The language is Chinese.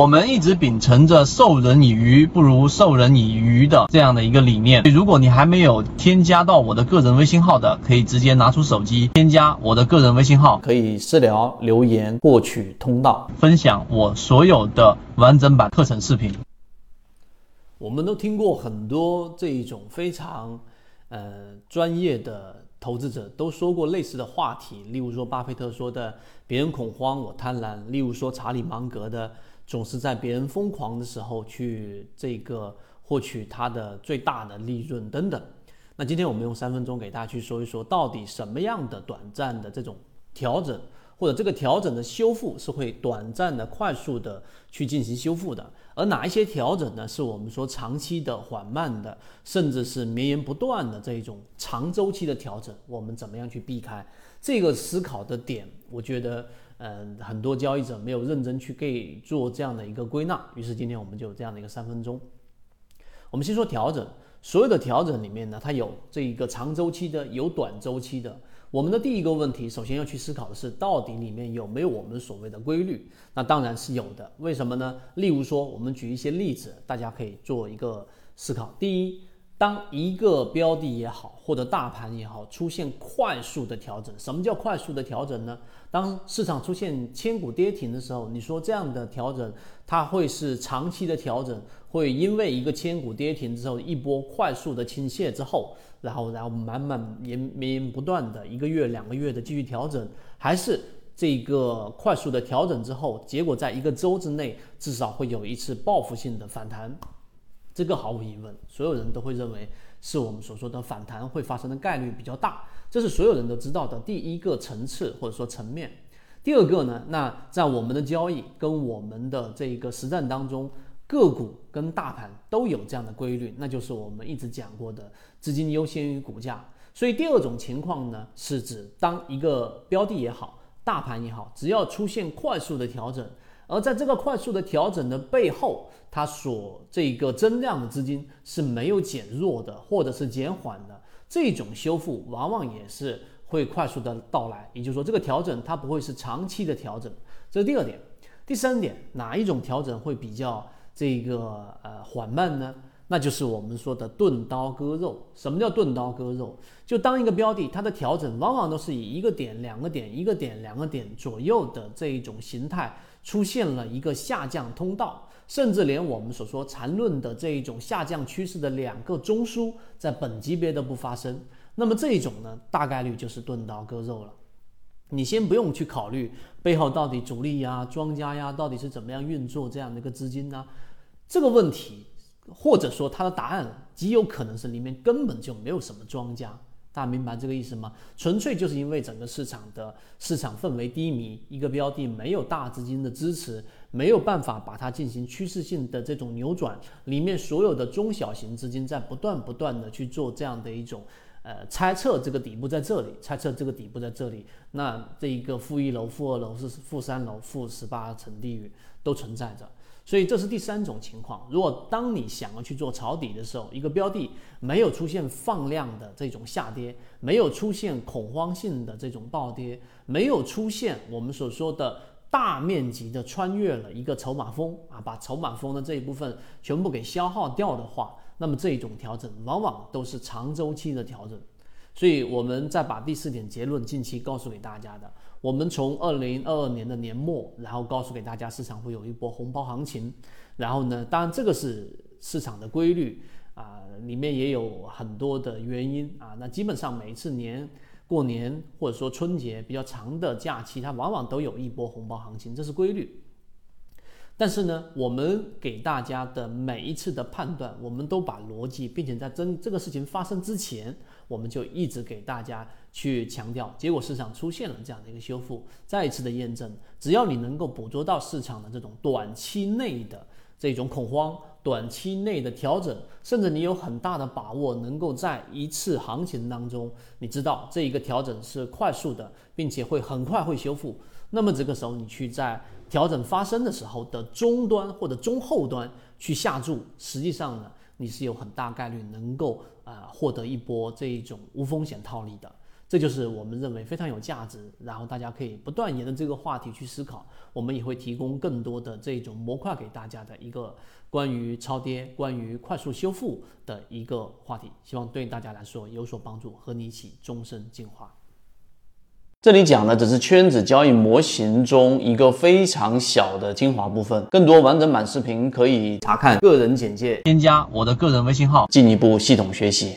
我们一直秉承着授人以鱼不如授人以渔的这样的一个理念。如果你还没有添加到我的个人微信号的，可以直接拿出手机添加我的个人微信号，可以私聊留言获取通道，分享我所有的完整版课程视频。我们都听过很多这一种非常呃专业的投资者都说过类似的话题，例如说巴菲特说的“别人恐慌，我贪婪”，例如说查理芒格的。总是在别人疯狂的时候去这个获取它的最大的利润等等。那今天我们用三分钟给大家去说一说，到底什么样的短暂的这种调整，或者这个调整的修复是会短暂的、快速的去进行修复的，而哪一些调整呢？是我们说长期的、缓慢的，甚至是绵延不断的这一种长周期的调整，我们怎么样去避开？这个思考的点，我觉得。嗯，很多交易者没有认真去给做这样的一个归纳，于是今天我们就有这样的一个三分钟。我们先说调整，所有的调整里面呢，它有这一个长周期的，有短周期的。我们的第一个问题，首先要去思考的是，到底里面有没有我们所谓的规律？那当然是有的。为什么呢？例如说，我们举一些例子，大家可以做一个思考。第一。当一个标的也好，或者大盘也好，出现快速的调整，什么叫快速的调整呢？当市场出现千股跌停的时候，你说这样的调整，它会是长期的调整，会因为一个千股跌停之后一波快速的倾泻之后，然后然后慢慢延绵延不断的一个月两个月的继续调整，还是这个快速的调整之后，结果在一个周之内至少会有一次报复性的反弹？这个毫无疑问，所有人都会认为是我们所说的反弹会发生的概率比较大，这是所有人都知道的第一个层次或者说层面。第二个呢，那在我们的交易跟我们的这个实战当中，个股跟大盘都有这样的规律，那就是我们一直讲过的资金优先于股价。所以第二种情况呢，是指当一个标的也好，大盘也好，只要出现快速的调整。而在这个快速的调整的背后，它所这个增量的资金是没有减弱的，或者是减缓的。这种修复往往也是会快速的到来，也就是说，这个调整它不会是长期的调整。这是第二点。第三点，哪一种调整会比较这个呃缓慢呢？那就是我们说的钝刀割肉。什么叫钝刀割肉？就当一个标的它的调整往往都是以一个点、两个点、一个点、两个点左右的这一种形态。出现了一个下降通道，甚至连我们所说缠论的这一种下降趋势的两个中枢，在本级别都不发生，那么这一种呢，大概率就是钝刀割肉了。你先不用去考虑背后到底主力呀、庄家呀，到底是怎么样运作这样的一个资金呢？这个问题，或者说它的答案极有可能是里面根本就没有什么庄家。大家明白这个意思吗？纯粹就是因为整个市场的市场氛围低迷，一个标的没有大资金的支持，没有办法把它进行趋势性的这种扭转，里面所有的中小型资金在不断不断的去做这样的一种，呃，猜测这个底部在这里，猜测这个底部在这里，那这一个负一楼、负二楼是负三楼、负十八层地狱都存在着。所以这是第三种情况。如果当你想要去做抄底的时候，一个标的没有出现放量的这种下跌，没有出现恐慌性的这种暴跌，没有出现我们所说的大面积的穿越了一个筹码峰啊，把筹码峰的这一部分全部给消耗掉的话，那么这一种调整往往都是长周期的调整。所以我们再把第四点结论近期告诉给大家的。我们从二零二二年的年末，然后告诉给大家，市场会有一波红包行情。然后呢，当然这个是市场的规律啊，里面也有很多的原因啊。那基本上每一次年过年或者说春节比较长的假期，它往往都有一波红包行情，这是规律。但是呢，我们给大家的每一次的判断，我们都把逻辑，并且在真这个事情发生之前。我们就一直给大家去强调，结果市场出现了这样的一个修复，再一次的验证，只要你能够捕捉到市场的这种短期内的这种恐慌，短期内的调整，甚至你有很大的把握能够在一次行情当中，你知道这一个调整是快速的，并且会很快会修复，那么这个时候你去在调整发生的时候的终端或者中后端去下注，实际上呢，你是有很大概率能够。啊，获得一波这一种无风险套利的，这就是我们认为非常有价值，然后大家可以不断沿着这个话题去思考。我们也会提供更多的这种模块给大家的一个关于超跌、关于快速修复的一个话题，希望对大家来说有所帮助，和你一起终身进化。这里讲的只是圈子交易模型中一个非常小的精华部分，更多完整版视频可以查看个人简介，添加我的个人微信号。进一步系统学习。